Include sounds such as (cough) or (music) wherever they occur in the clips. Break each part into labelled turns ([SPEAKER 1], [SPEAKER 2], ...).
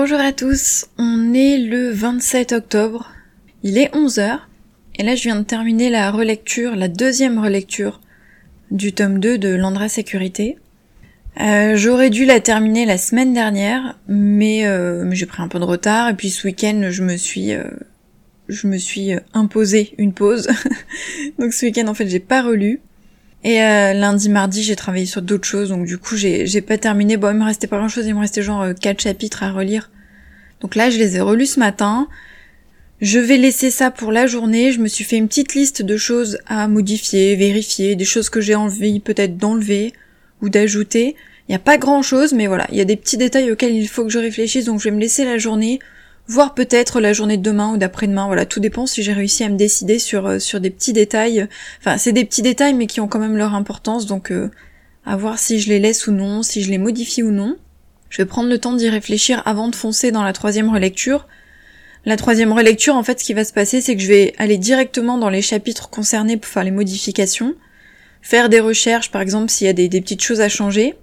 [SPEAKER 1] Bonjour à tous, on est le 27 octobre, il est 11h, et là je viens de terminer la relecture, la deuxième relecture du tome 2 de Landra Sécurité. Euh, J'aurais dû la terminer la semaine dernière, mais, euh, mais j'ai pris un peu de retard, et puis ce week-end je me suis... Euh, je me suis imposé une pause. (laughs) donc ce week-end en fait j'ai pas relu. Et euh, lundi, mardi, j'ai travaillé sur d'autres choses, donc du coup, j'ai pas terminé. Bon, il me restait pas grand-chose, il me restait genre euh, quatre chapitres à relire. Donc là, je les ai relus ce matin. Je vais laisser ça pour la journée. Je me suis fait une petite liste de choses à modifier, vérifier, des choses que j'ai envie peut-être d'enlever ou d'ajouter. Il n'y a pas grand-chose, mais voilà, il y a des petits détails auxquels il faut que je réfléchisse, donc je vais me laisser la journée voire peut-être la journée de demain ou d'après-demain. Voilà, tout dépend si j'ai réussi à me décider sur euh, sur des petits détails. Enfin, c'est des petits détails mais qui ont quand même leur importance, donc euh, à voir si je les laisse ou non, si je les modifie ou non. Je vais prendre le temps d'y réfléchir avant de foncer dans la troisième relecture. La troisième relecture, en fait, ce qui va se passer, c'est que je vais aller directement dans les chapitres concernés pour faire les modifications, faire des recherches, par exemple, s'il y a des, des petites choses à changer,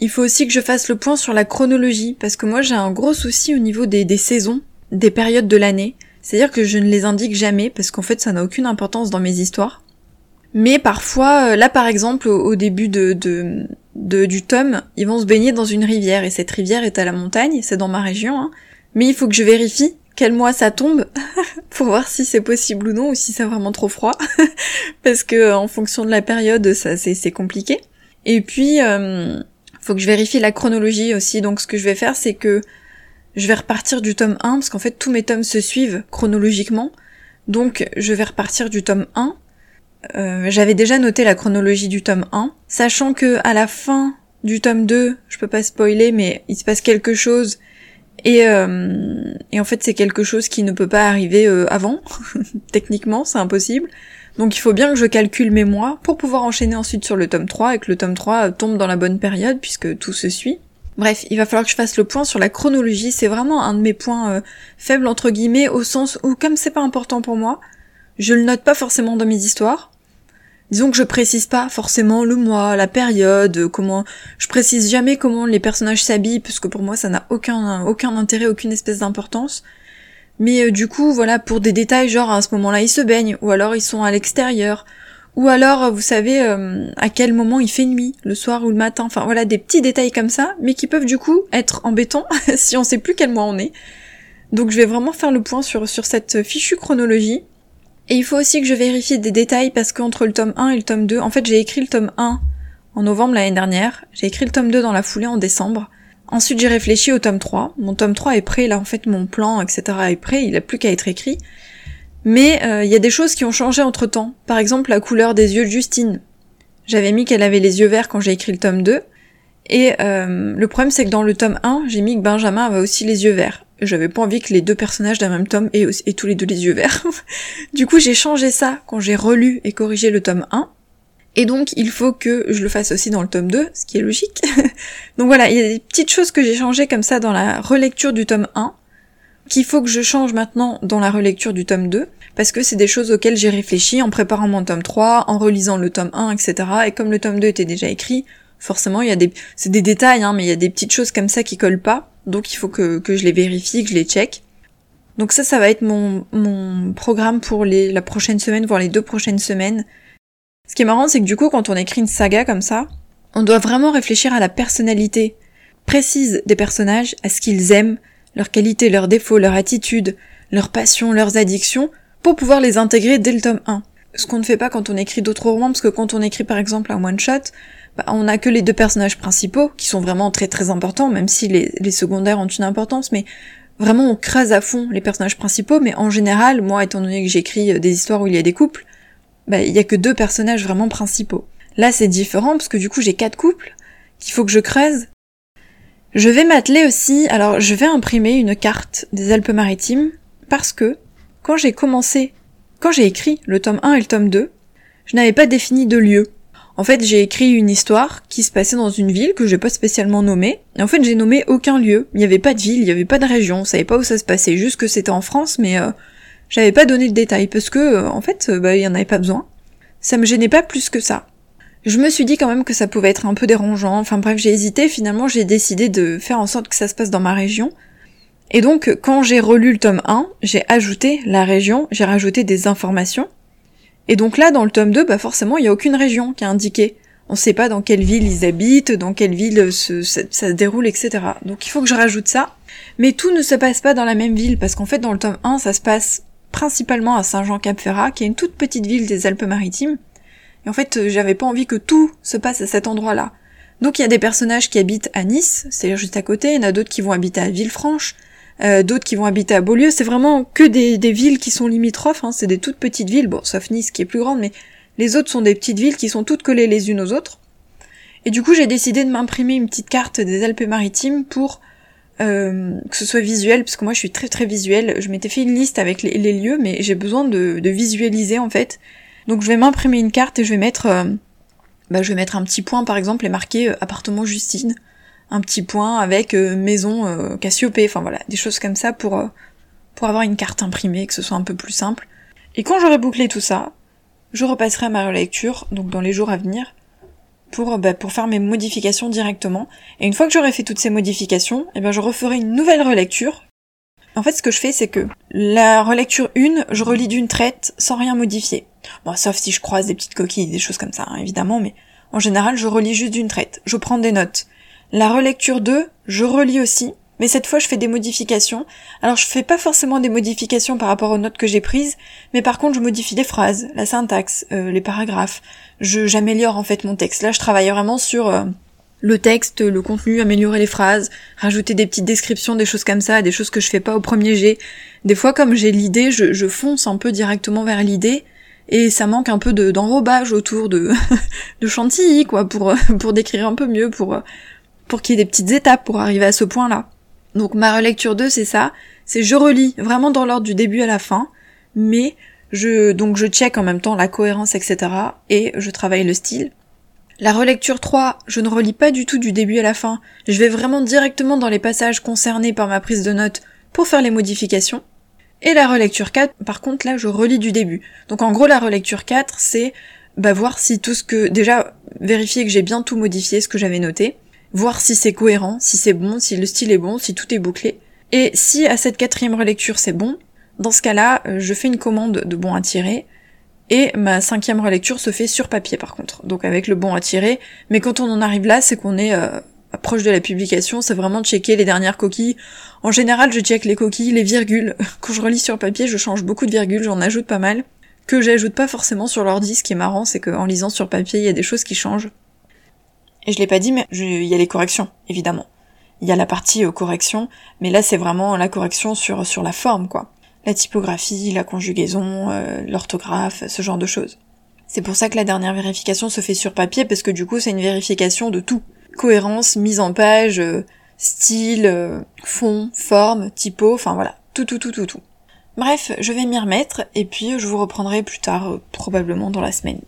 [SPEAKER 1] il faut aussi que je fasse le point sur la chronologie, parce que moi j'ai un gros souci au niveau des, saisons, des périodes de l'année. C'est-à-dire que je ne les indique jamais, parce qu'en fait ça n'a aucune importance dans mes histoires. Mais parfois, euh, là par exemple, au, début du tome, ils vont se baigner dans une rivière, et cette rivière est à la montagne, c'est dans ma région, hein. mais il faut que je vérifie quel mois ça tombe (laughs) pour voir si c'est possible ou non ou si c'est vraiment trop froid (laughs) parce que en fonction de la période ça c'est compliqué et puis euh, faut que je vérifie la chronologie aussi. Donc ce que je vais faire, c'est que je vais repartir du tome 1, parce qu'en fait tous mes tomes se suivent chronologiquement. Donc je vais repartir du tome 1. Euh, j'avais déjà noté la chronologie du tome 1, sachant que à la fin du tome 2, je peux pas spoiler, mais il se passe quelque chose. Et, euh, en fait c'est quelque chose qui ne peut pas arriver euh, avant. (laughs) Techniquement, c'est impossible. Donc il faut bien que je calcule mes mois pour pouvoir enchaîner ensuite sur le tome 3 et que le tome 3 tombe dans la bonne période puisque tout se suit. Bref, il va falloir que je fasse le point sur la chronologie, c'est vraiment un de mes points euh, faibles entre guillemets au sens où comme c'est pas important pour moi, je le note pas forcément dans mes histoires. Disons que je précise pas forcément le mois, la période, comment je précise jamais comment les personnages s'habillent parce que pour moi ça n'a aucun intérêt, aucune espèce d'importance. Mais euh, du coup, voilà, pour des détails genre à ce moment-là ils se baignent, ou alors ils sont à l'extérieur, ou alors vous savez euh, à quel moment il fait nuit, le soir ou le matin, enfin voilà, des petits détails comme ça, mais qui peuvent du coup être embêtants (laughs) si on sait plus quel mois on est. Donc je vais vraiment faire le point sur, sur cette fichue chronologie. Et il faut aussi que je vérifie des détails parce qu'entre le tome 1 et le tome 2, en fait j'ai écrit le tome 1 en novembre l'année dernière, j'ai écrit le tome 2 dans la foulée en décembre, Ensuite, j'ai réfléchi au tome 3. Mon tome 3 est prêt, là, en fait, mon plan, etc. est prêt, il a plus qu'à être écrit. Mais euh, il y a des choses qui ont changé entre temps. Par exemple, la couleur des yeux de Justine. J'avais mis qu'elle avait les yeux verts quand j'ai écrit le tome 2. Et euh, le problème, c'est que dans le tome 1, j'ai mis que Benjamin avait aussi les yeux verts. J'avais pas envie que les deux personnages d'un même tome aient, aient tous les deux les yeux verts. (laughs) du coup, j'ai changé ça quand j'ai relu et corrigé le tome 1. Et donc il faut que je le fasse aussi dans le tome 2, ce qui est logique. (laughs) donc voilà, il y a des petites choses que j'ai changées comme ça dans la relecture du tome 1, qu'il faut que je change maintenant dans la relecture du tome 2, parce que c'est des choses auxquelles j'ai réfléchi en préparant mon tome 3, en relisant le tome 1, etc. Et comme le tome 2 était déjà écrit, forcément il y a des... c'est des détails, hein, mais il y a des petites choses comme ça qui collent pas, donc il faut que, je les vérifie, que je les check. Donc ça, ça va être mon, mon programme pour les, la prochaine semaine, voire les deux prochaines semaines. Ce qui est marrant, c'est que du coup, quand on écrit une saga comme ça, on doit vraiment réfléchir à la personnalité précise des personnages, à ce qu'ils aiment, leurs qualités, leurs défauts, leurs attitudes, leurs passions, leurs addictions, pour pouvoir les intégrer dès le tome 1. Ce qu'on ne fait pas quand on écrit d'autres romans, parce que quand on écrit par exemple un one-shot, bah, on a que les deux personnages principaux, qui sont vraiment très très importants, même si les, les secondaires ont une importance, mais vraiment on crase à fond les personnages principaux, mais en général, moi étant donné que j'écris des histoires où il y a des couples, bah, il y a que deux personnages vraiment principaux. Là, c'est différent parce que du coup, j'ai quatre couples qu'il faut que je creuse. Je vais m'atteler aussi, alors je vais imprimer une carte des Alpes-Maritimes parce que quand j'ai commencé, quand j'ai écrit le tome 1 et le tome 2, je n'avais pas défini de lieu. En fait, j'ai écrit une histoire qui se passait dans une ville que j'ai pas spécialement nommée. Et en fait, j'ai nommé aucun lieu. Il n'y avait pas de ville, il n'y avait pas de région, on savait pas où ça se passait, juste que c'était en France, mais euh, j'avais pas donné de détails parce que, euh, en fait, euh, bah, il y en avait pas besoin. Ça me gênait pas plus que ça. Je me suis dit quand même que ça pouvait être un peu dérangeant. Enfin bref, j'ai hésité. Finalement, j'ai décidé de faire en sorte que ça se passe dans ma région. Et donc, quand j'ai relu le tome 1, j'ai ajouté la région, j'ai rajouté des informations. Et donc là, dans le tome 2, bah forcément, il n'y a aucune région qui est indiquée. On ne sait pas dans quelle ville ils habitent, dans quelle ville ça, se déroule, etc. Donc il faut que je rajoute ça. Mais tout ne se passe pas dans la même ville, parce qu'en fait, dans le tome 1, ça se passe principalement à Saint-Jean-Cap-Ferrat, qui est une toute petite ville des Alpes-Maritimes. Et en fait, j'avais pas envie que tout se passe à cet endroit-là. Donc il y a des personnages qui habitent à Nice, c'est juste à côté, il y en a d'autres qui vont habiter à Villefranche, euh, d'autres qui vont habiter à Beaulieu, c'est vraiment que des, villes qui sont limitrophes, hein. c'est des toutes petites villes, bon sauf Nice qui est plus grande, mais les autres sont des petites villes qui sont toutes collées les unes aux autres. Et du coup j'ai décidé de m'imprimer une petite carte des Alpes-Maritimes pour euh, que ce soit visuel, parce que moi je suis très très visuelle, je m'étais fait une liste avec les, lieux, mais j'ai besoin de, visualiser en fait. Donc je vais m'imprimer une carte et je vais mettre... Euh, bah, je vais mettre un petit point par exemple et marquer appartement Justine un petit point avec euh, maison euh, Cassiopée, enfin voilà, des choses comme ça pour, euh, pour avoir une carte imprimée, que ce soit un peu plus simple. Et quand j'aurai bouclé tout ça, je repasserai à ma relecture, donc dans les jours à venir, pour, bah, pour faire mes modifications directement. Et une fois que j'aurai fait toutes ces modifications, eh ben je referai une nouvelle relecture. En fait, ce que je fais, c'est que la relecture 1, je relis d'une traite sans rien modifier. Bon, sauf si je croise des petites coquilles, des choses comme ça, hein, évidemment, mais en général, je relis juste d'une traite. Je prends des notes. La relecture 2, je relis aussi, mais cette fois je fais des modifications. Alors je fais pas forcément des modifications par rapport aux notes que j'ai prises, mais par contre je modifie les phrases, la syntaxe, euh, les paragraphes. Je j'améliore en fait mon texte. Là je travaille vraiment sur euh, le texte, le contenu, améliorer les phrases, rajouter des petites descriptions, des choses comme ça, des choses que je fais pas au premier jet. Des fois comme j'ai l'idée, je, je, fonce un peu directement vers l'idée. Et ça manque un peu de d'enrobage autour de (laughs) de chantilly quoi pour (laughs) pour décrire un peu mieux pour pour qu'il y ait des petites étapes pour arriver à ce point-là. Donc ma relecture 2, c'est ça, c'est je relis vraiment dans l'ordre du début à la fin, mais je donc je check en même temps la cohérence, etc. et je travaille le style. La relecture 3, je ne relis pas du tout du début à la fin, je vais vraiment directement dans les passages concernés par ma prise de notes pour faire les modifications. Et la relecture 4, par contre là je relis du début. Donc en gros la relecture 4, c'est bah, voir si tout ce que... Déjà vérifier que j'ai bien tout modifié, ce que j'avais noté voir si c'est cohérent, si c'est bon, si le style est bon, si tout est bouclé. Et si à cette quatrième relecture c'est bon, dans ce cas-là, euh, je fais une commande de bon à tirer, et ma cinquième relecture se fait sur papier par contre, donc avec le bon à tirer. Mais quand on en arrive là, c'est qu'on est, euh, proche de la publication, c'est vraiment checker les dernières coquilles. En général, je check les coquilles, les virgules. (laughs) Quand je relis sur papier, je change beaucoup de virgules, j'en ajoute pas mal. Que j'ajoute pas forcément sur l'ordi, ce qui est marrant, c'est qu'en lisant sur papier, il y a des choses qui changent. Et je l'ai pas dit, mais il y a les corrections, évidemment. Il y a la partie euh, correction, mais là c'est vraiment la correction sur, la forme, quoi. La typographie, la conjugaison, euh, l'orthographe, ce genre de choses. C'est pour ça que la dernière vérification se fait sur papier, parce que du coup c'est une vérification de tout. Cohérence, mise en page, euh, style, fond, forme, typo, enfin voilà. Tout, tout, tout, tout, tout. Bref, je vais m'y remettre, et puis je vous reprendrai plus tard, probablement dans la semaine.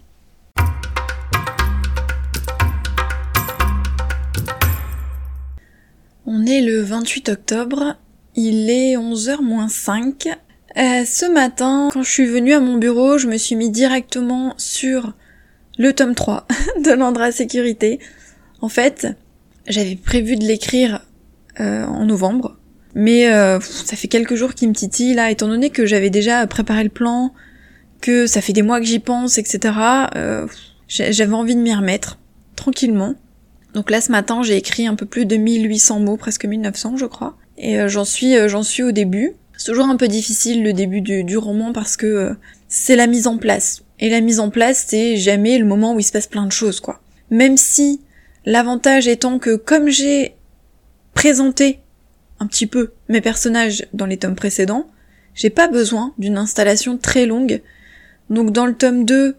[SPEAKER 1] On est le 28 octobre, il est 11h moins 5. Euh, ce matin, quand je suis venue à mon bureau, je me suis mis directement sur le tome 3 (laughs) de l'Andra Sécurité. En fait, j'avais prévu de l'écrire euh, en novembre, mais euh, ça fait quelques jours qu'il me titille là, étant donné que j'avais déjà préparé le plan, que ça fait des mois que j'y pense, etc. j'avais envie de m'y remettre tranquillement. Donc là ce matin j'ai écrit un peu plus de 1800 mots, presque 1900 je crois. Et euh, j'en suis euh, j'en suis au début. C'est toujours un peu difficile le début du, roman parce que euh, c'est la mise en place. Et la mise en place c'est jamais le moment où il se passe plein de choses quoi. Même si l'avantage étant que comme j'ai présenté un petit peu mes personnages dans les tomes précédents, j'ai pas besoin d'une installation très longue. Donc dans le tome 2,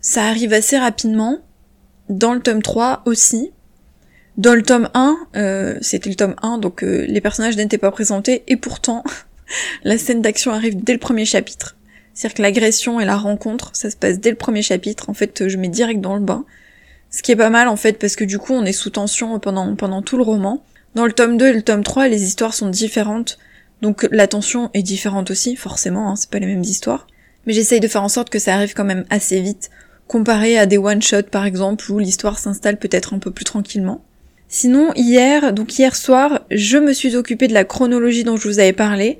[SPEAKER 1] ça arrive assez rapidement dans le tome 3 aussi. Dans le tome 1, euh, c'était le tome 1, donc euh, les personnages n'étaient pas présentés, et pourtant, (laughs) la scène d'action arrive dès le premier chapitre. C'est-à-dire que l'agression et la rencontre, ça se passe dès le premier chapitre, en fait, je mets direct dans le bain. Ce qui est pas mal, en fait, parce que du coup, on est sous tension pendant, pendant tout le roman. Dans le tome 2 et le tome 3, les histoires sont différentes, donc la tension est différente aussi, forcément, hein, c'est pas les mêmes histoires. Mais j'essaye de faire en sorte que ça arrive quand même assez vite, comparé à des one-shots par exemple où l'histoire s'installe peut-être un peu plus tranquillement. Sinon, hier, donc hier soir, je me suis occupée de la chronologie dont je vous avais parlé.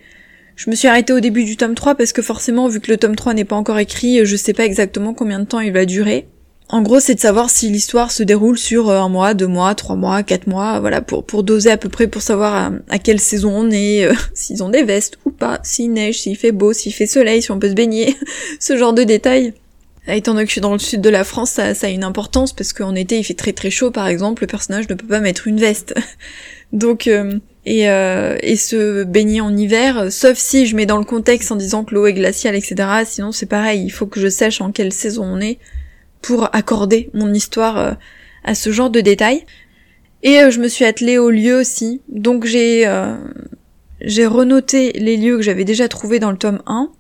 [SPEAKER 1] Je me suis arrêtée au début du tome 3 parce que forcément, vu que le tome 3 n'est pas encore écrit, je sais pas exactement combien de temps il va durer. En gros, c'est de savoir si l'histoire se déroule sur euh, un mois, deux mois, trois mois, quatre mois, voilà, pour, doser à peu près, pour savoir à, quelle saison on est, euh, (laughs) s'ils ont des vestes ou pas, s'il neige, s'il fait beau, s'il fait soleil, si on peut se baigner, (laughs) ce genre de détails. Étant donné que je suis dans le sud de la France, ça, a une importance parce qu'en été il fait très très chaud par exemple, le personnage ne peut pas mettre une veste. (laughs) Donc euh, et, euh, et se baigner en hiver, sauf si je mets dans le contexte en disant que l'eau est glaciale, etc. Sinon c'est pareil, il faut que je sache en quelle saison on est pour accorder mon histoire euh, à ce genre de détails. Et je me suis attelée aux lieux aussi, donc j'ai j'ai renoté les lieux que j'avais déjà trouvés dans le tome 1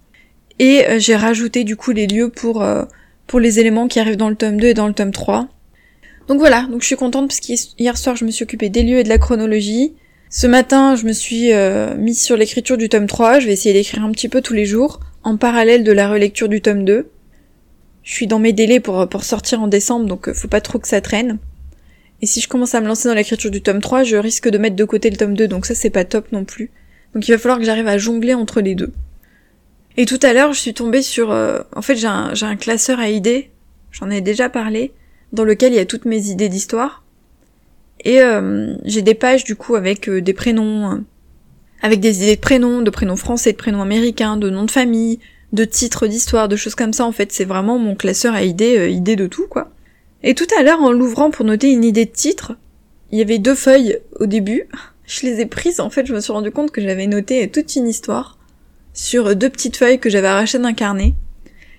[SPEAKER 1] et euh, j'ai rajouté du coup les lieux pour, euh, pour les éléments qui arrivent dans le tome 2 et dans le tome 3. Donc voilà, donc je suis contente parce qu'hier soir je me suis occupée des lieux et de la chronologie. Ce matin je me suis euh, mise sur l'écriture du tome 3, je vais essayer d'écrire un petit peu tous les jours, en parallèle de la relecture du tome 2. Je suis dans mes délais pour, pour sortir en décembre, donc faut pas trop que ça traîne. Et si je commence à me lancer dans l'écriture du tome 3, je risque de mettre de côté le tome 2, donc ça c'est pas top non plus. Donc il va falloir que j'arrive à jongler entre les deux. Et tout à l'heure, je suis tombée sur... Euh, en fait, j'ai un, classeur à idées, j'en ai déjà parlé, dans lequel il y a toutes mes idées d'histoire. Et euh, j'ai des pages, du coup, avec euh, des prénoms... avec des idées de prénoms, de prénoms français, de prénoms américains, de noms de famille, de titres d'histoire, de choses comme ça. En fait, c'est vraiment mon classeur à idées, idées de tout, quoi. Et tout à l'heure, en l'ouvrant pour noter une idée de titre, il y avait deux feuilles au début. (laughs) Je les ai prises, en fait, je me suis rendu compte que j'avais noté toute une histoire sur deux petites feuilles que j'avais arrachées d'un carnet.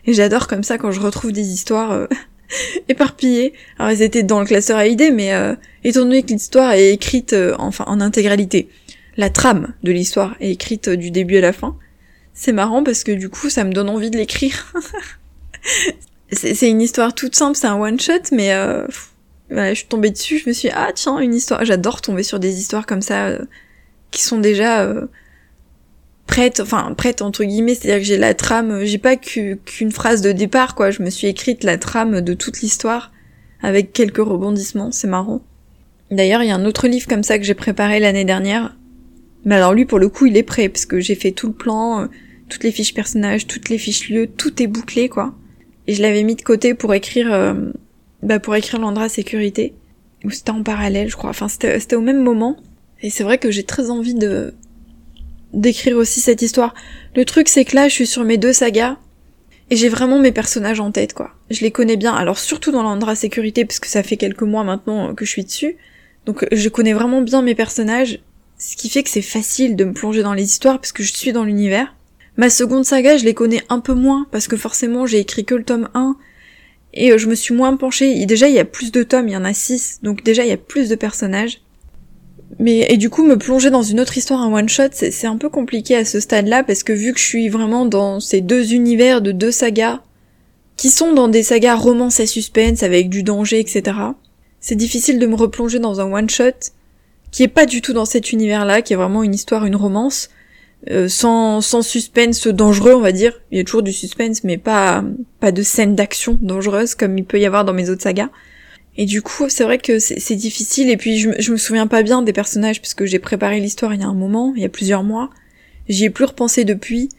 [SPEAKER 1] Et j'adore comme ça quand je retrouve des histoires euh, (laughs) éparpillées. Alors elles étaient dans le classeur à idées, mais euh, étant donné que l'histoire est écrite euh, enfin en intégralité, la trame de l'histoire est écrite du début à la fin. C'est marrant parce que du coup ça me donne envie de l'écrire. (laughs) c'est une histoire toute simple, c'est un one shot, mais voilà, je suis tombée dessus, je me suis dit, ah tiens une histoire. J'adore tomber sur des histoires comme ça qui sont déjà prête, enfin prête entre guillemets, c'est-à-dire que j'ai la trame, j'ai pas qu'une phrase de départ quoi, je me suis écrite la trame de toute l'histoire avec quelques rebondissements, c'est marrant. D'ailleurs, il y a un autre livre comme ça que j'ai préparé l'année dernière. Mais alors lui pour le coup, il est prêt parce que j'ai fait tout le plan, euh, toutes les fiches personnages, toutes les fiches lieux, tout est bouclé quoi. Et je l'avais mis de côté pour écrire euh, bah pour écrire l'Andra sécurité ou c'était en parallèle, je crois. Enfin, c'était au même moment. Et c'est vrai que j'ai très envie de d'écrire aussi cette histoire. Le truc c'est que là je suis sur mes deux sagas et j'ai vraiment mes personnages en tête quoi. Je les connais bien, alors surtout dans l'Andra Sécurité parce que ça fait quelques mois maintenant euh, que je suis dessus. Donc euh, je connais vraiment bien mes personnages, ce qui fait que c'est facile de me plonger dans les histoires parce que je suis dans l'univers. Ma seconde saga, je les connais un peu moins parce que forcément j'ai écrit que le tome 1 et euh, je me suis moins penchée. Déjà il y a plus de tomes, il y en a 6, donc déjà il y a plus de personnages. Mais et du coup me plonger dans une autre histoire en one shot, c'est un peu compliqué à ce stade-là parce que vu que je suis vraiment dans ces deux univers de deux sagas qui sont dans des sagas romance et suspense avec du danger, etc. C'est difficile de me replonger dans un one shot qui est pas du tout dans cet univers-là, qui est vraiment une histoire, une romance, euh, sans, sans suspense dangereux, on va dire. Il y a toujours du suspense, mais pas, pas de scène d'action dangereuse comme il peut y avoir dans mes autres sagas. Et du coup, c'est vrai que c'est difficile. Et puis, je, je, me souviens pas bien des personnages puisque j'ai préparé l'histoire il y a un moment, il y a plusieurs mois. J'y ai plus repensé depuis.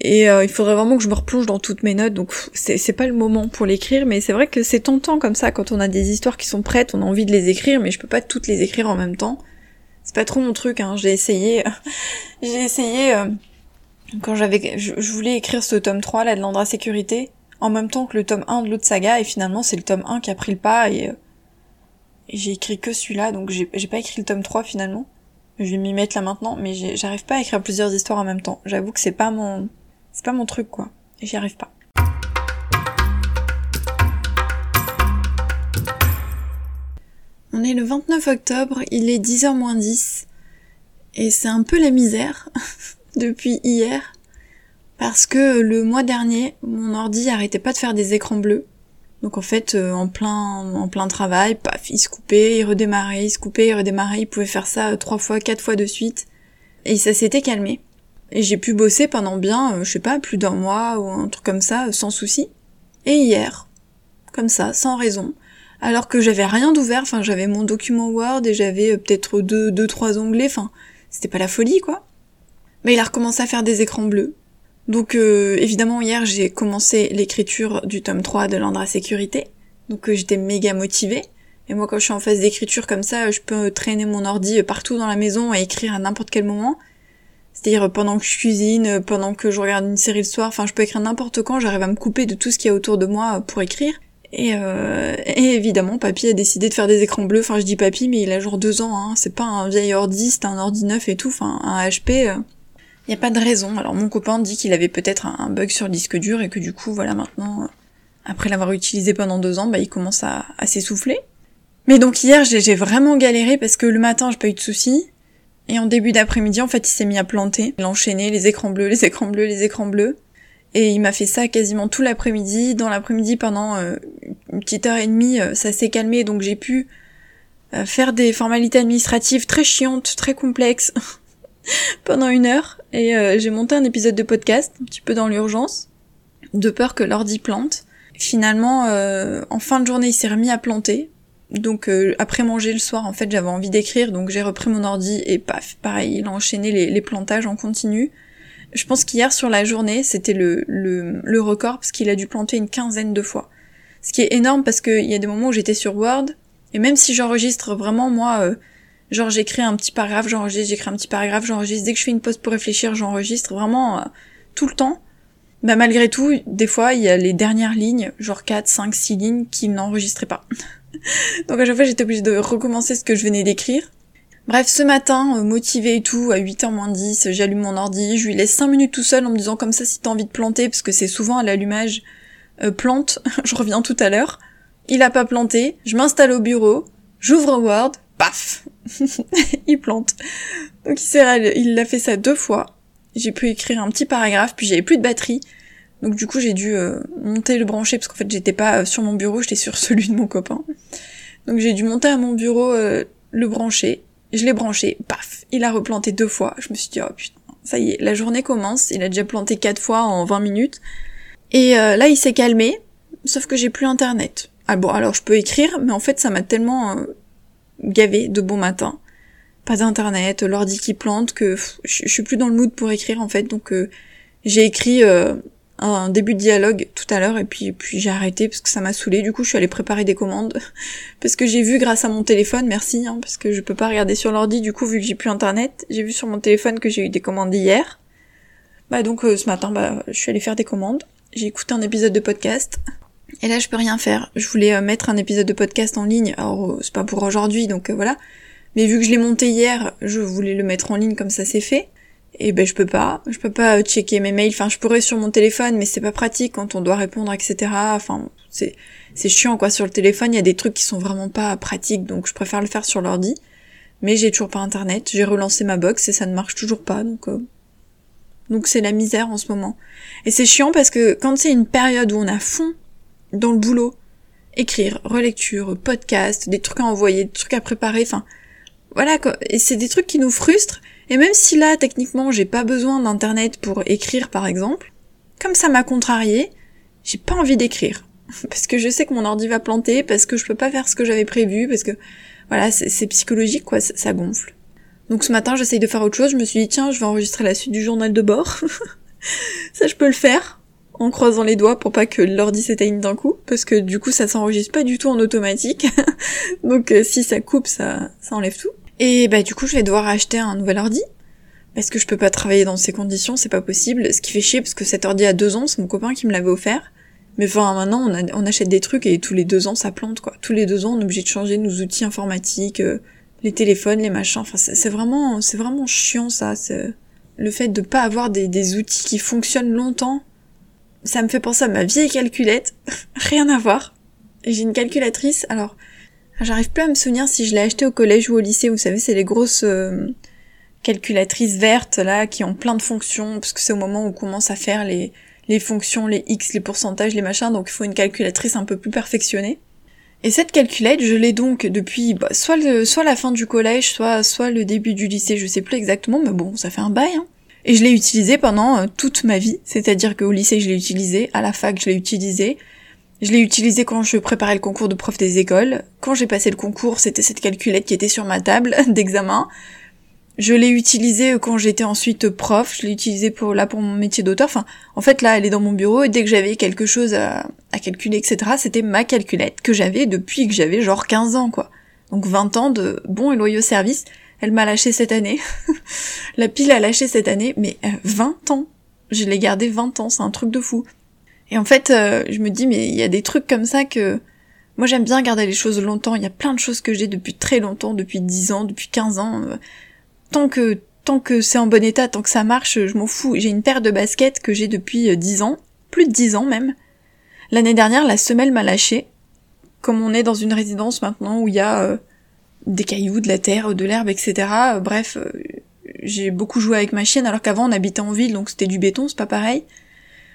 [SPEAKER 1] Et euh, il faudrait vraiment que je me replonge dans toutes mes notes. Donc, c'est pas le moment pour l'écrire. Mais c'est vrai que c'est tentant comme ça quand on a des histoires qui sont prêtes, on a envie de les écrire, mais je peux pas toutes les écrire en même temps. C'est pas trop mon truc. Hein. J'ai essayé. (laughs) j'ai essayé. Euh, quand j'avais, je, je, voulais écrire ce tome 3 là de l'Andra Sécurité en même temps que le tome 1 de l'autre saga, et finalement c'est le tome 1 qui a pris le pas, et, euh, j'ai écrit que celui-là, donc j'ai pas écrit le tome 3 finalement. Je vais m'y mettre là maintenant, mais j'arrive pas à écrire plusieurs histoires en même temps. J'avoue que c'est pas mon... c'est pas mon truc quoi. Et j'y arrive pas. On est le 29 octobre, il est 10h moins 10, et c'est un peu la misère (laughs) depuis hier. Parce que le mois dernier, mon ordi arrêtait pas de faire des écrans bleus. Donc en fait, euh, en plein en plein travail, paf, il se coupait, il redémarrait, il se coupait, il redémarrait, il pouvait faire ça euh, trois fois, quatre fois de suite. Et ça s'était calmé. Et j'ai pu bosser pendant bien, euh, je sais pas, plus d'un mois ou un truc comme ça, sans souci. Et hier, comme ça, sans raison, alors que j'avais rien d'ouvert, enfin j'avais mon document Word et j'avais euh, peut-être deux, deux, trois onglets, enfin c'était pas la folie quoi. Mais il a recommencé à faire des écrans bleus. Donc euh, évidemment hier j'ai commencé l'écriture du tome 3 de l'Andra Sécurité, donc euh, j'étais méga motivée. Et moi quand je suis en phase d'écriture comme ça, je peux traîner mon ordi partout dans la maison et écrire à n'importe quel moment. C'est-à-dire pendant que je cuisine, pendant que je regarde une série le soir, enfin je peux écrire n'importe quand, j'arrive à me couper de tout ce qu'il y a autour de moi pour écrire. Et, euh, et, évidemment, papy a décidé de faire des écrans bleus. Enfin, je dis papy, mais il a genre deux ans. Hein. C'est pas un vieil ordi, c'est un ordi neuf et tout. Enfin, un HP. Il euh, y a pas de raison. Alors mon copain dit qu'il avait peut-être un, bug sur le disque dur et que du coup, voilà, maintenant, euh, après l'avoir utilisé pendant deux ans, bah il commence à, s'essouffler. Mais donc hier, j'ai vraiment galéré parce que le matin, j'ai pas eu de soucis. Et en début d'après-midi, en fait, il s'est mis à planter. Il a enchaîné les écrans bleus, les écrans bleus, les écrans bleus. Et il m'a fait ça quasiment tout l'après-midi. Dans l'après-midi, pendant euh, une petite heure et demie, euh, ça s'est calmé, donc j'ai pu faire des formalités administratives très chiantes, très complexes, (laughs) (laughs) pendant une heure. Et j'ai monté un épisode de podcast, un petit peu dans l'urgence, de peur que l'ordi plante. Finalement, en fin de journée, il s'est remis à planter. Donc après manger le soir, en fait, j'avais envie d'écrire, donc j'ai repris mon ordi et paf, pareil, il a enchaîné les, les plantages en continu. Je pense qu'hier sur la journée, c'était le, le, le, record parce qu'il a dû planter une quinzaine de fois. Ce qui est énorme parce qu'il y a des moments où j'étais sur Word, et même si j'enregistre vraiment, moi, euh, genre j'écris un petit paragraphe, j'enregistre, j'écris un petit paragraphe, j'enregistre, dès que je fais une pause pour réfléchir, j'enregistre vraiment euh, tout le temps. Bah malgré tout, des fois, il y a les dernières lignes, genre 4, 5, 6 lignes, qui n'enregistraient pas. (laughs) Donc à chaque fois, j'étais obligée de recommencer ce que je venais d'écrire. Bref, ce matin, euh, motivé et tout, à 8h moins 10, j'allume mon ordi, je lui laisse 5 minutes tout seul en me disant comme ça si t'as envie de planter, parce que c'est souvent à l'allumage, euh, plante, (laughs) je reviens tout à l'heure. Il a pas planté, je m'installe au bureau, j'ouvre Word, paf (laughs) Il plante. Donc il l'a fait ça deux fois. J'ai pu écrire un petit paragraphe, puis j'avais plus de batterie. Donc du coup j'ai dû euh, monter le brancher, parce qu'en fait j'étais pas sur mon bureau, j'étais sur (laughs) celui de mon copain. Donc j'ai dû monter à mon bureau le brancher, je l'ai branché, paf, il a replanté deux fois. Je me suis dit, oh putain, ça y est, la journée commence, il a déjà planté quatre fois en 20 minutes. Et euh, là, il s'est calmé, sauf que j'ai plus internet. Ah bon, alors je peux écrire, mais en fait, ça m'a tellement euh, gavé de bon matin. Pas d'internet, l'ordi qui plante, que je suis plus dans le mood pour écrire en fait, donc euh, j'ai écrit un début de dialogue tout à l'heure et puis puis j'ai arrêté parce que ça m'a saoulé. Du coup, je suis allée préparer des commandes (laughs) parce que j'ai vu grâce à mon téléphone, merci, hein, parce que je peux pas regarder sur l'ordi. Du coup, vu que j'ai plus internet, j'ai vu sur mon téléphone que j'ai eu des commandes hier. Bah donc euh, ce matin, bah je suis allée faire des commandes. J'ai écouté un épisode de podcast. Et là, je peux rien faire. Je voulais euh, mettre un épisode de podcast en ligne. Alors euh, c'est pas pour aujourd'hui, donc voilà. Mais vu que je l'ai monté hier, je voulais le mettre en ligne comme ça c'est fait et ben je peux pas, je peux pas checker mes mails. Enfin, je pourrais sur mon téléphone, mais c'est pas pratique quand on doit répondre, etc. Enfin, c'est c'est chiant quoi. Sur le téléphone, il y a des trucs qui sont vraiment pas pratiques, donc je préfère le faire sur l'ordi. Mais j'ai toujours pas internet. J'ai relancé ma box et ça ne marche toujours pas, donc euh, donc c'est la misère en ce moment. Et c'est chiant parce que quand c'est une période où on a fond dans le boulot, écrire, relecture, podcast, des trucs à envoyer, des trucs à préparer, enfin voilà quoi. Et c'est des trucs qui nous frustrent et même si là, techniquement, j'ai pas besoin d'internet pour écrire, par exemple, comme ça m'a contrarié, j'ai pas envie d'écrire. (laughs) Parce que je sais que mon ordi va planter, parce que je peux pas faire ce que j'avais prévu, parce que, voilà, c'est psychologique, quoi, ça, gonfle. Donc ce matin, j'essaye de faire autre chose, je me suis dit, tiens, je vais enregistrer la suite du journal de bord. (laughs) ça, je peux le faire, en croisant les doigts pour pas que l'ordi s'éteigne d'un coup, parce que du coup, ça s'enregistre pas du tout en automatique. (laughs) Donc euh, si ça coupe, ça, ça enlève tout. Et bah du coup je vais devoir acheter un nouvel ordi. Parce que je peux pas travailler dans ces conditions, c'est pas possible. Ce qui fait chier parce que cet ordi a deux ans, c'est mon copain qui me l'avait offert. Mais enfin maintenant on, achète des trucs et tous les deux ans ça plante quoi. Tous les deux ans on est obligé de changer nos outils informatiques, euh, les téléphones, les machins. Enfin c'est vraiment c'est vraiment chiant ça. Le fait de pas avoir des, des outils qui fonctionnent longtemps, ça me fait penser à ma vieille calculette. (laughs) Rien à voir. J'ai une calculatrice. Alors J'arrive plus à me souvenir si je l'ai acheté au collège ou au lycée. Vous savez, c'est les grosses euh, calculatrices vertes là qui ont plein de fonctions parce que c'est au moment où on commence à faire les fonctions, les x, les pourcentages, les machins. Donc il faut une calculatrice un peu plus perfectionnée. Et cette calculette, je l'ai donc depuis bah, soit la fin du collège, soit soit le début du lycée. Je sais plus exactement, mais bon, ça fait un bail. Hein. Et je l'ai utilisée pendant euh, toute ma vie. C'est-à-dire qu'au lycée, je l'ai utilisée, à la fac, je l'ai utilisée Je l'ai utilisé quand je préparais le concours de prof des écoles. Quand j'ai passé le concours, c'était cette calculette qui était sur ma table (laughs) d'examen. Je l'ai utilisé quand j'étais ensuite prof, je l'ai utilisé pour là pour mon métier d'auteur. Enfin, en fait là, elle est dans mon bureau et dès que j'avais quelque chose à, à calculer, etc., c'était ma calculette que j'avais depuis que j'avais genre 15 ans, quoi. Donc 20 ans de bon et loyaux service. Elle m'a lâché cette année. (laughs) la pile a lâché cette année, mais 20 euh, ans. Je l'ai gardé 20 ans, c'est un truc de fou. Et en fait, euh, je me dis, mais il y a des trucs comme ça que... Moi j'aime bien garder les choses longtemps, il y a plein de choses que j'ai depuis très longtemps, depuis 10 ans, depuis 15 ans. Tant que tant que c'est en bon état, tant que ça marche, je m'en fous. J'ai une paire de baskets que j'ai depuis 10 ans, plus de 10 ans même. L'année dernière, la semelle m'a lâché. Comme on est dans une résidence maintenant où il y a euh, des cailloux, de la terre, de l'herbe, etc. Euh, bref, euh, j'ai beaucoup joué avec ma chienne alors qu'avant on habitait en ville donc c'était du béton, c'est pas pareil.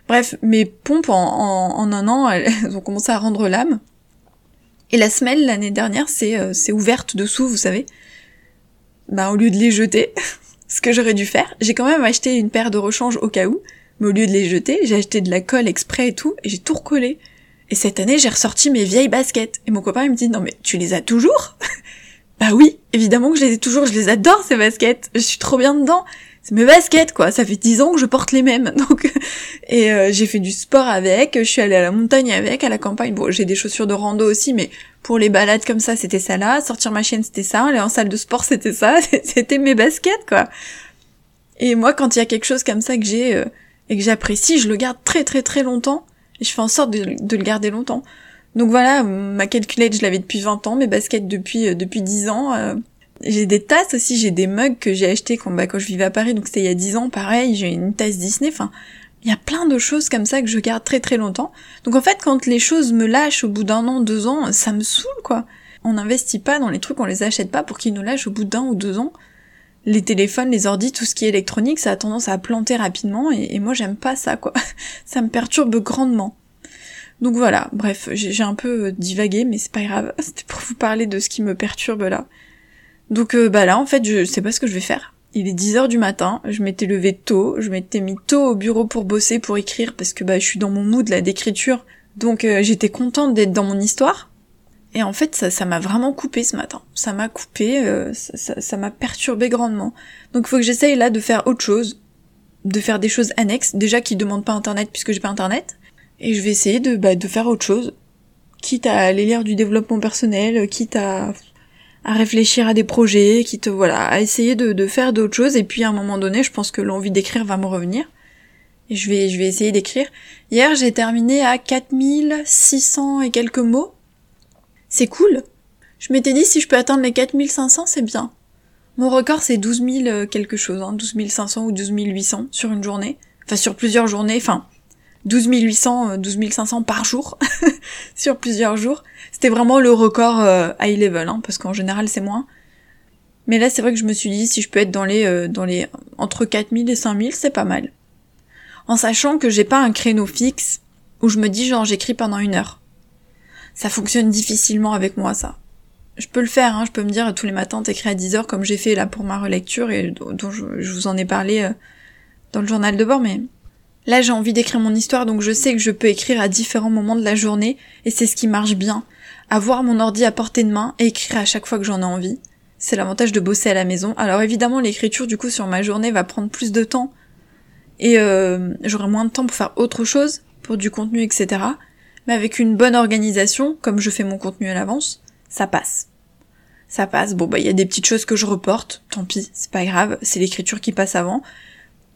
[SPEAKER 1] Bref, mes pompes en, un an, (laughs) elles ont commencé à rendre l'âme. Et la semelle l'année dernière, c'est c'est ouverte dessous, vous savez. Bah au lieu de les jeter, (laughs) ce que j'aurais dû faire, j'ai quand même acheté une paire de rechange au cas où, mais au lieu de les jeter, j'ai acheté de la colle exprès et tout, et j'ai tout recollé. Et cette année, j'ai ressorti mes vieilles baskets. Et mon copain, il me dit, non mais tu les as toujours? Bah oui, évidemment que je les ai toujours, je les adore ces baskets, je suis trop bien dedans. C'est mes baskets quoi, ça fait dix ans que je porte les mêmes. (laughs) Donc et euh, j'ai fait du sport avec, je suis allée à la montagne avec, à la campagne. Bon, j'ai des chaussures de rando aussi mais pour les balades comme ça, c'était ça là, sortir ma chienne, c'était ça, aller en salle de sport, (laughs) c'était ça, c'était mes baskets quoi. Et moi quand il y a quelque chose comme ça que j'ai euh, et que j'apprécie, je le garde très très très longtemps et je fais en sorte de le garder longtemps. Donc voilà, ma calculette, je l'avais depuis 20 ans, mes baskets depuis euh, depuis 10 ans. Euh. j'ai des tasses aussi, j'ai des mugs que j'ai achetés quand, bah, quand je vivais à Paris, donc c'était il y a 10 ans, pareil, j'ai une tasse Disney, enfin, il y a plein de choses comme ça que je garde très très longtemps. Donc en fait, quand les choses me lâchent au bout d'un an, deux ans, ça me saoule quoi. On n'investit pas dans les trucs, on les achète pas pour qu'ils nous lâchent au bout d'un ou deux ans. Les téléphones, les ordis, tout ce qui est électronique, ça a tendance à planter rapidement et, et moi j'aime pas ça quoi. (laughs) ça me perturbe grandement. Donc voilà, bref, j'ai un peu euh, divagué, mais c'est pas grave. (laughs) C'était pour vous parler de ce qui me perturbe là. Donc euh, bah là, en fait, je sais pas ce que je vais faire. Il est 10h du matin, je m'étais levé tôt, je m'étais mis tôt au bureau pour bosser, pour écrire, parce que bah je suis dans mon mood là d'écriture, donc euh, j'étais contente d'être dans mon histoire. Et en fait, ça, m'a vraiment coupé ce matin. Ça m'a coupé, ça m'a perturbé grandement. Donc faut que j'essaye là de faire autre chose, de faire des choses annexes, déjà qui demandent pas internet puisque j'ai pas internet, et je vais essayer de, bah, de faire autre chose. Quitte à aller lire du développement personnel, quitte à, à réfléchir à des projets, quitte, voilà, à essayer de, de faire d'autres choses. Et puis à un moment donné, je pense que l'envie d'écrire va me revenir. Et je vais, je vais essayer d'écrire. Hier, j'ai terminé à 4600 et quelques mots. C'est cool. Je m'étais dit, si je peux atteindre les 4500, c'est bien. Mon record, c'est 12 000 quelque chose, hein, 12 500 ou 12 800 sur une journée. Enfin, sur plusieurs journées. Enfin, 12 800, 12 500 par jour (laughs) sur plusieurs jours. C'était vraiment le record euh, high level, hein, parce qu'en général c'est moins. Mais là c'est vrai que je me suis dit si je peux être dans les euh, dans les entre 4000 et 5000, c'est pas mal. En sachant que j'ai pas un créneau fixe où je me dis genre j'écris pendant une heure. Ça fonctionne difficilement avec moi ça. Je peux le faire, hein, je peux me dire tous les matins t'écris à 10 heures comme j'ai fait là pour ma relecture et dont je, vous en ai parlé euh, dans le journal de bord, mais Là, j'ai envie d'écrire mon histoire, donc je sais que je peux écrire à différents moments de la journée, et c'est ce qui marche bien. Avoir mon ordi à portée de main et écrire à chaque fois que j'en ai envie. C'est l'avantage de bosser à la maison. Alors évidemment, l'écriture, du coup, sur ma journée va prendre plus de temps, et euh, j'aurai moins de temps pour faire autre chose, pour du contenu, etc. Mais avec une bonne organisation, comme je fais mon contenu à l'avance, ça passe. Ça passe. Bon, bah, il y a des petites choses que je reporte, tant pis, c'est pas grave, c'est l'écriture qui passe avant.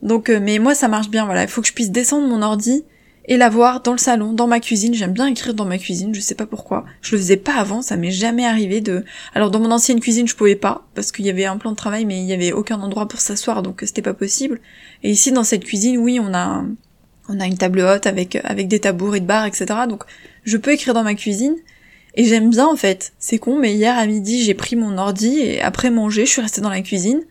[SPEAKER 1] Donc, euh, mais moi ça marche bien, voilà. Il faut que je puisse descendre mon ordi et l'avoir dans le salon, dans ma cuisine. J'aime bien écrire dans ma cuisine, je sais pas pourquoi. Je le faisais pas avant, ça m'est jamais arrivé de. Alors dans mon ancienne cuisine, je pouvais pas parce qu'il y avait un plan de travail, mais il y avait aucun endroit pour s'asseoir, donc c'était pas possible. Et ici dans cette cuisine, oui, on a on a une table haute avec avec des tabourets de bar, etc. Donc je peux écrire dans ma cuisine. Et j'aime bien en fait. C'est con, mais hier à midi j'ai pris mon ordi et après manger, je suis restée dans la cuisine.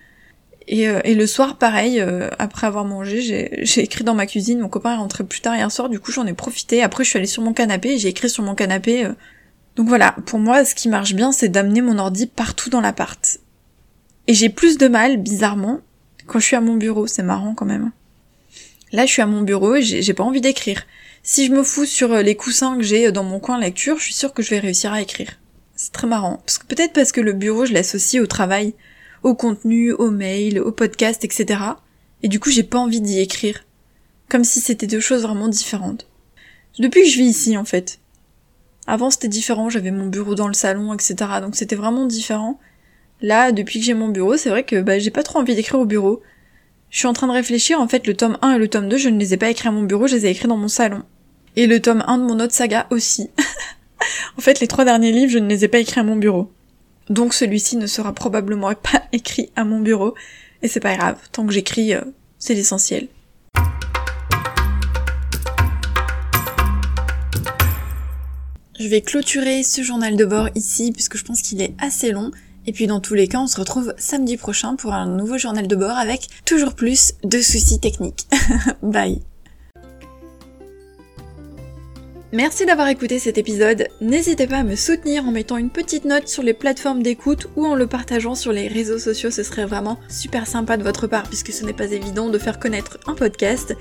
[SPEAKER 1] Et, euh, et, le soir, pareil, euh, après avoir mangé, j'ai écrit dans ma cuisine. Mon copain est rentré plus tard hier soir, du coup j'en ai profité. Après, je suis allée sur mon canapé et j'ai écrit sur mon canapé. Euh. Donc voilà, pour moi, ce qui marche bien, c'est d'amener mon ordi partout dans l'appart. Et j'ai plus de mal, bizarrement, quand je suis à mon bureau. C'est marrant quand même. Là, je suis à mon bureau et j'ai pas envie d'écrire. Si je me fous sur euh, les coussins que j'ai dans mon coin lecture, je suis sûre que je vais réussir à écrire. C'est très marrant. Peut-être parce que le bureau, je l'associe au travail, au contenu, au mail, au podcast, etc. Et du coup, j'ai pas envie d'y écrire. Comme si c'était deux choses vraiment différentes. Depuis que je vis ici, en fait. Avant, c'était différent, j'avais mon bureau dans le salon, etc. Donc c'était vraiment différent. Là, depuis que j'ai mon bureau, c'est vrai que bah, j'ai pas trop envie d'écrire au bureau. Je suis en train de réfléchir, en fait, le tome 1 et le tome 2, je ne les ai pas écrits à mon bureau, je les ai écrits dans mon salon. Et le tome 1 de mon autre saga aussi. (laughs) en fait, les trois derniers livres, je ne les ai pas écrits à mon bureau. Donc celui-ci ne sera probablement pas (laughs) écrit à mon bureau. Et c'est pas grave, tant que j'écris, euh, c'est l'essentiel. Je vais clôturer ce journal de bord ici puisque je pense qu'il est assez long. Et puis dans tous les cas, on se retrouve samedi prochain pour un nouveau journal de bord avec toujours plus de soucis techniques. (laughs) Bye Merci d'avoir écouté cet épisode. N'hésitez pas à me soutenir en mettant une petite note sur les plateformes d'écoute ou en le partageant sur les réseaux sociaux. Ce serait vraiment super sympa de votre part puisque ce n'est pas évident de faire connaître un podcast.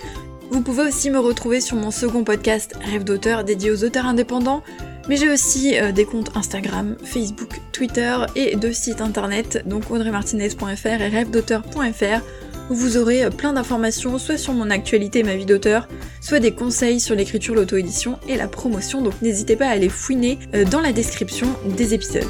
[SPEAKER 1] Vous pouvez aussi me retrouver sur mon second podcast Rêve d'auteur dédié aux auteurs indépendants. Mais j'ai aussi euh, des comptes Instagram, Facebook, Twitter et deux sites internet, donc audreymartinez.fr et rêvedauteur.fr, vous aurez euh, plein d'informations, soit sur mon actualité et ma vie d'auteur, soit des conseils sur l'écriture, l'auto-édition et la promotion, donc n'hésitez pas à aller fouiner euh, dans la description des épisodes.